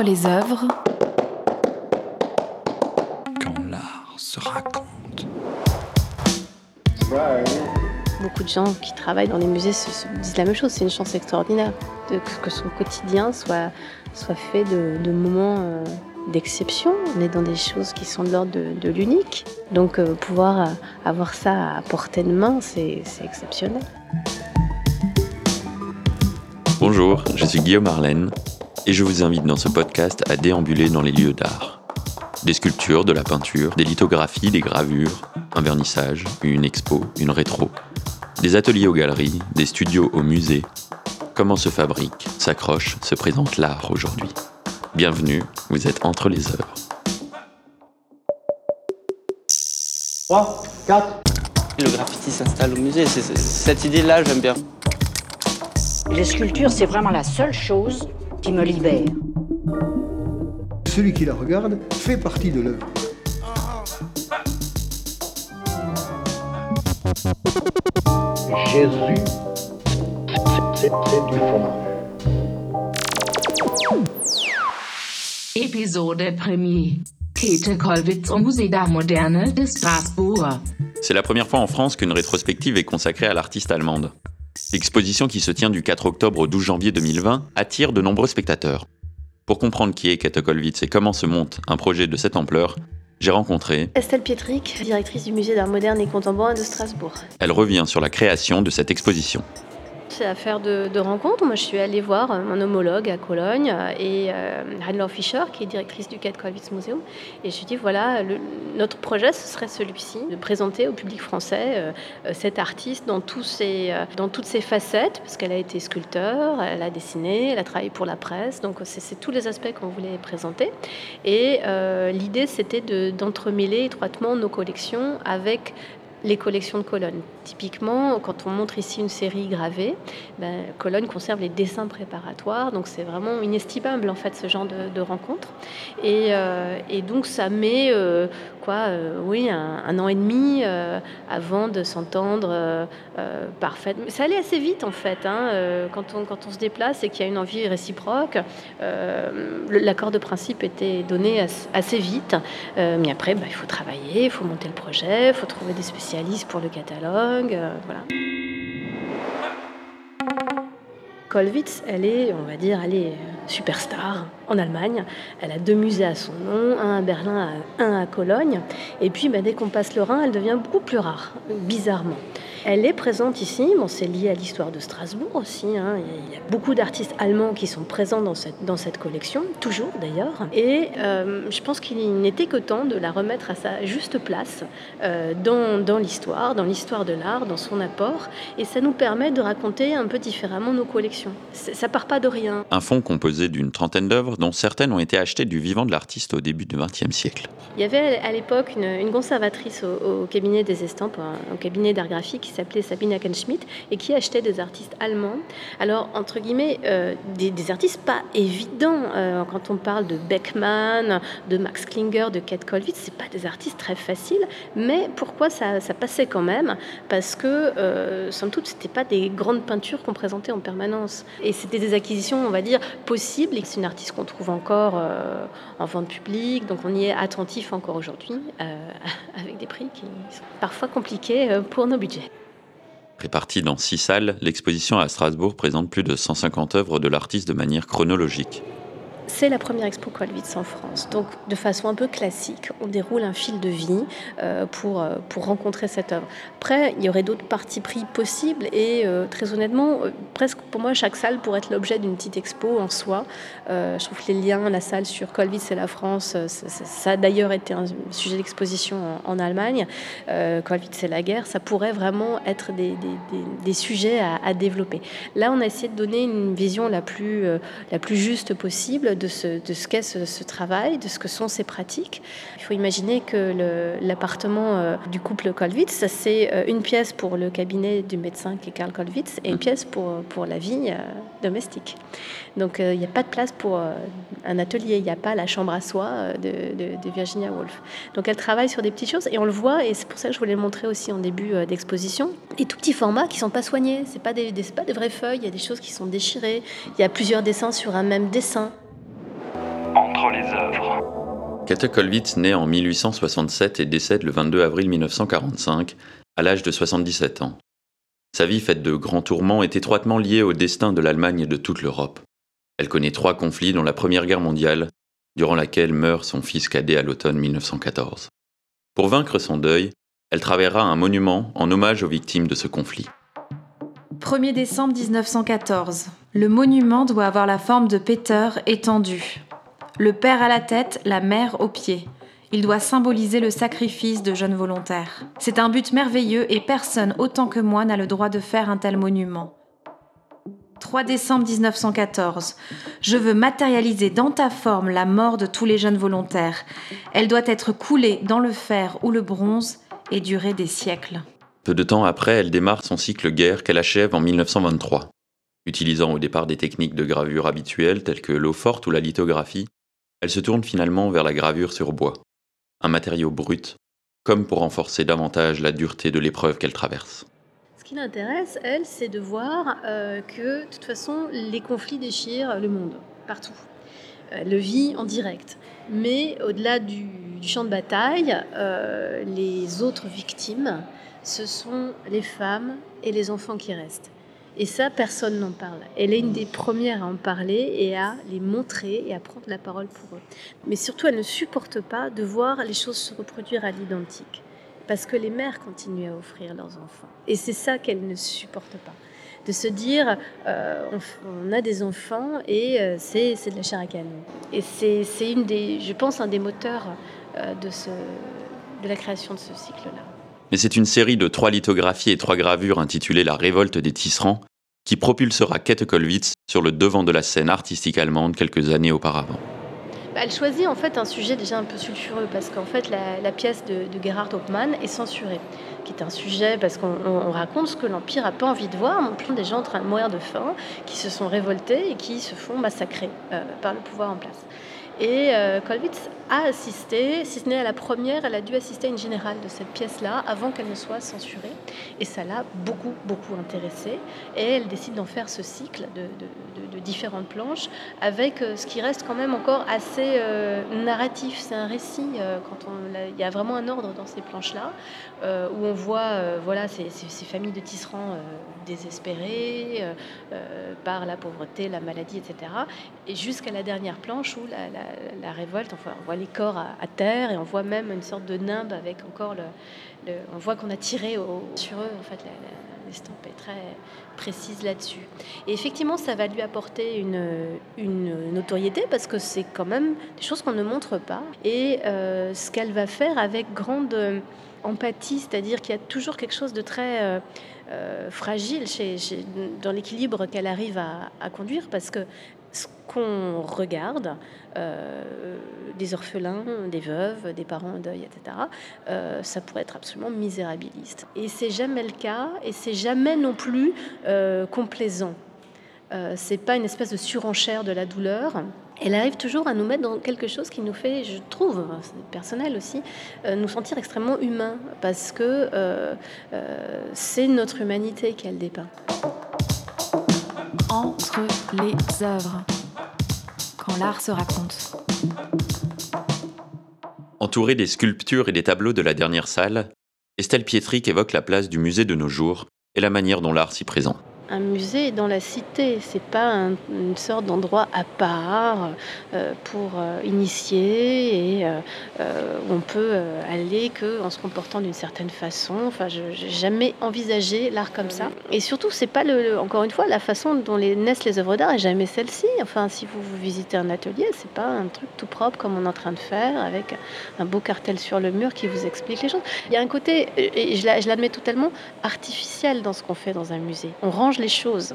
Entre les œuvres. Quand l'art se raconte. Beaucoup de gens qui travaillent dans les musées se, se disent la même chose. C'est une chance extraordinaire de, que son quotidien soit, soit fait de, de moments euh, d'exception. On est dans des choses qui sont de l'ordre de, de l'unique. Donc euh, pouvoir euh, avoir ça à portée de main, c'est c'est exceptionnel. Bonjour, je suis Guillaume Arlène et je vous invite dans ce podcast à déambuler dans les lieux d'art. Des sculptures, de la peinture, des lithographies, des gravures, un vernissage, une expo, une rétro, des ateliers aux galeries, des studios au musée. Comment se fabrique, s'accroche, se présente l'art aujourd'hui Bienvenue, vous êtes entre les œuvres. 3, 4. Le graffiti s'installe au musée, c'est- cette idée-là, j'aime bien. Les sculptures, c'est vraiment la seule chose qui me libère. Celui qui la regarde fait partie de l'œuvre. Jésus, c'est du fromage. Episode Premier. Käthe Kollwitz au Musée d'Art Moderne de Strasbourg. C'est la première fois en France qu'une rétrospective est consacrée à l'artiste allemande. L'exposition qui se tient du 4 octobre au 12 janvier 2020 attire de nombreux spectateurs. Pour comprendre qui est Käthe Kollwitz et comment se monte un projet de cette ampleur, j'ai rencontré, Estelle Pietrick, directrice du musée d'art moderne et contemporain de Strasbourg. elle revient sur la création de cette exposition. C'est affaire de, de rencontre. Moi, je suis allée voir mon homologue à Cologne et euh, Fischer, qui est directrice du Cat Kollwitz Museum. Et je lui ai dit voilà, notre projet, ce serait celui-ci, de présenter au public français euh, euh, cet artiste dans, ses, euh, dans toutes ses facettes, parce qu'elle a été sculpteur, elle a dessiné, elle a travaillé pour la presse. Donc, c'est tous les aspects qu'on voulait présenter. Et euh, l'idée, c'était de- d'entremêler étroitement nos collections avec les collections de Cologne. Typiquement, quand on montre ici une série gravée, ben, Cologne conserve les dessins préparatoires, donc c'est vraiment inestimable en fait ce genre de, rencontre. Et, euh, et donc ça met euh, quoi, euh, oui, un, an et demi avant de s'entendre parfaitement. Ça allait assez vite en fait, hein, quand, on, quand on se déplace et qu'il y a une envie réciproque. L'accord de principe était donné as- assez vite, mais après bah, il faut travailler, il faut monter le projet, il faut trouver des pour le catalogue, euh, elle est, on va dire, elle est euh, superstar en Allemagne. Elle a deux musées à son nom, un à Berlin, un à Cologne. Et puis, bah, dès qu'on passe le Rhin, elle devient beaucoup plus rare, bizarrement. Elle est présente ici, bon, c'est lié à l'histoire de Strasbourg aussi. hein. Il y a beaucoup d'artistes allemands qui sont présents dans cette, dans cette collection, toujours d'ailleurs. Et euh, je pense qu'il n'était que temps de la remettre à sa juste place euh, dans, dans l'histoire, dans l'histoire de l'art, dans son apport. Et ça nous permet de raconter un peu différemment nos collections. Ça part pas de rien. Un fonds composé d'une trentaine d'œuvres dont certaines ont été achetées du vivant de l'artiste au début du XXe siècle. Il y avait à l'époque une, une conservatrice au, au cabinet des estampes, un cabinet d'art graphique qui s'appelait Sabine Hackenschmidt et qui achetait des artistes allemands. Alors, entre guillemets, euh, des, artistes pas évidents. Euh, quand on parle de Beckmann, de Max Klinger, de Kate Kollwitz, c'est pas des artistes très faciles. Mais pourquoi ça, passait quand même? Parce que, euh, somme toute, c'était pas des grandes peintures qu'on présentait en permanence. Et c'était des acquisitions, on va dire, possibles. Et c'est une artiste qu'on trouve encore euh, en vente publique, donc on y est attentif encore aujourd'hui, avec des prix qui sont parfois compliqués pour nos budgets. Répartie dans six salles, l'exposition à Strasbourg présente plus de 150 œuvres de l'artiste de manière chronologique. C'est la première expo Kollwitz en France. Donc, de façon un peu classique, on déroule un fil de vie euh, pour, euh, pour rencontrer cette œuvre. Après, il y aurait d'autres parties pris possibles et euh, très honnêtement, presque pour moi, chaque salle pourrait être l'objet d'une petite expo en soi. Je trouve que les liens, la salle sur Kollwitz et la France, ça, a d'ailleurs été un sujet d'exposition en, Allemagne. Kollwitz et la guerre, ça pourrait vraiment être des, des- sujets à, à développer. Là, on a essayé de donner une vision la plus, la plus juste possible de ce, de ce qu'est ce, ce travail, de ce que sont ces pratiques. Il faut imaginer que l'appartement euh, du couple Kollwitz, ça, c'est euh, une pièce pour le cabinet du médecin qui est Karl Kollwitz et une pièce pour, pour la vie euh, domestique. Donc il n'y a pas de place pour un atelier, il n'y a pas la chambre à soie euh, de, de- de Virginia Woolf. Donc elle travaille sur des petites choses et on le voit et c'est pour ça que je voulais le montrer aussi en début d'exposition. Des tout petits formats qui sont pas soignés, c'est pas des, pas des vraies feuilles, il y a des choses qui sont déchirées, il y a plusieurs dessins sur un même dessin. Montrant les œuvres. Kate Kollwitz naît en 1867 et décède le 22 avril 1945, à l'âge de 77 ans. Sa vie faite de grands tourments est étroitement liée au destin de l'Allemagne et de toute l'Europe. Elle connaît trois conflits, dont la Première Guerre mondiale, durant laquelle meurt son fils cadet à l'automne 1914. Pour vaincre son deuil, elle travaillera un monument en hommage aux victimes de ce conflit. 1er décembre 1914. Le monument doit avoir la forme de Peter étendu. Le père à la tête, la mère aux pieds. Il doit symboliser le sacrifice de jeunes volontaires. C'est un but merveilleux et personne autant que moi n'a le droit de faire un tel monument. 3 décembre 1914. Je veux matérialiser dans ta forme la mort de tous les jeunes volontaires. Elle doit être coulée dans le fer ou le bronze et durer des siècles. Peu de temps après, elle démarre son cycle guerre qu'elle achève en 1923. Utilisant au départ des techniques de gravure habituelles telles que l'eau forte ou la lithographie, elle se tourne finalement vers la gravure sur bois, un matériau brut, comme pour renforcer davantage la dureté de l'épreuve qu'elle traverse. Ce qui l'intéresse, elle, c'est de voir euh, que, de toute façon, les conflits déchirent le monde, partout. Elle le vit en direct. Mais au-delà du, du champ de bataille, euh, les autres victimes, ce sont les femmes et les enfants qui restent. Et ça, personne n'en parle. Elle est une des premières à en parler et à les montrer et à prendre la parole pour eux. Mais surtout, elle ne supporte pas de voir les choses se reproduire à l'identique. Parce que les mères continuent à offrir leurs enfants. Et c'est ça qu'elle ne supporte pas. De se dire, euh, on, a des enfants et euh, c'est, de la chair à canon. Et c'est, c'est une des, je pense, un des moteurs euh, de, ce, de la création de ce cycle-là. Mais c'est une série de trois lithographies et trois gravures intitulée La révolte des tisserands qui propulsera Kette Kollwitz sur le devant de la scène artistique allemande quelques années auparavant. Bah, elle choisit en fait un sujet déjà un peu sulfureux parce qu'en fait la, pièce de, Gerhard Hauptmann est censurée, qui est un sujet parce qu'on on raconte ce que l'Empire n'a pas envie de voir, non plus des gens en train de mourir de faim, qui se sont révoltés et qui se font massacrer euh, par le pouvoir en place. Et euh, a assisté, si ce n'est à la première, elle a dû assister à une générale de cette pièce-là avant qu'elle ne soit censurée. Et ça l'a beaucoup, beaucoup intéressée. Et elle décide d'en faire ce cycle de, différentes planches avec euh, ce qui reste quand même encore assez euh, narratif. C'est un récit. Euh, quand on, il y a vraiment un ordre dans ces planches-là où on voit voilà, ces, familles de tisserands désespérées par la pauvreté, la maladie, etc. Et jusqu'à la dernière planche où la la révolte, enfin, on voit les corps à, terre et on voit même une sorte de nimbe avec encore le. on voit qu'on a tiré sur eux, en fait, l'estampe est très précise là-dessus. Et effectivement, ça va lui apporter une, une notoriété parce que c'est quand même des choses qu'on ne montre pas. Et euh, ce qu'elle va faire avec grande empathie, c'est-à-dire qu'il y a toujours quelque chose de très euh, euh, fragile chez, dans l'équilibre qu'elle arrive à, à, conduire parce que ce qu'on regarde, euh, des orphelins, des veuves, des parents en deuil, etc., euh, ça pourrait être absolument misérabiliste. Et c'est jamais le cas, et c'est jamais non plus euh, complaisant. C'est pas une espèce de surenchère de la douleur. Elle arrive toujours à nous mettre dans quelque chose qui nous fait, je trouve, personnel aussi, nous sentir extrêmement humains, parce que c'est notre humanité qu'elle dépeint entre les œuvres, quand l'art se raconte. Entourée des sculptures et des tableaux de la dernière salle, Estelle Pietric évoque la place du musée de nos jours et la manière dont l'art s'y présente un musée dans la cité, c'est pas un, une sorte d'endroit à part euh, pour euh, initier et euh, on peut aller que en se comportant d'une certaine façon. Enfin, je n'ai jamais envisagé l'art comme ça. Et surtout, c'est pas le, encore une fois la façon dont les, naissent les œuvres d'art et jamais celle-ci. Enfin, si vous, vous visitez un atelier, c'est pas un truc tout propre comme on est en train de faire avec un beau cartel sur le mur qui vous explique les choses. Il y a un côté, et je l'admets totalement, artificiel dans ce qu'on fait dans un musée. On range les choses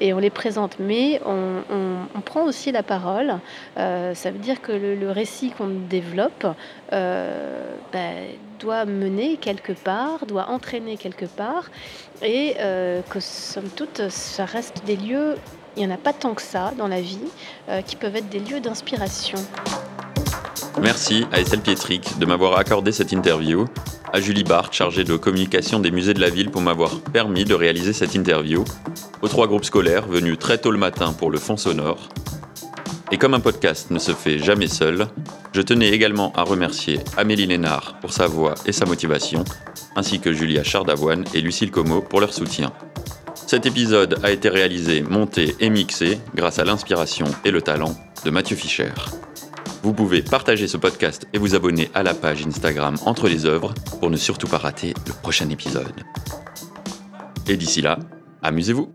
et on les présente, mais on, prend aussi la parole. Euh, ça veut dire que le, récit qu'on développe euh, bah, doit mener quelque part, doit entraîner quelque part, et euh, que somme toute, ça reste des lieux, il n'y en a pas tant que ça dans la vie, qui peuvent être des lieux d'inspiration. Merci à Estelle Pietric de m'avoir accordé cette interview, à Julie Barthes, chargée de communication des musées de la ville, pour m'avoir permis de réaliser cette interview, aux trois groupes scolaires venus très tôt le matin pour le fond sonore, Et comme un podcast ne se fait jamais seul, je tenais également à remercier Amélie Lénard pour sa voix et sa motivation, ainsi que Julia Chardavoine et Lucille Como pour leur soutien. Cet épisode a été réalisé, monté et mixé grâce à l'inspiration et le talent de Mathieu Fischer. Vous pouvez partager ce podcast et vous abonner à la page Instagram Entre les œuvres pour ne surtout pas rater le prochain épisode. Et d'ici là, amusez-vous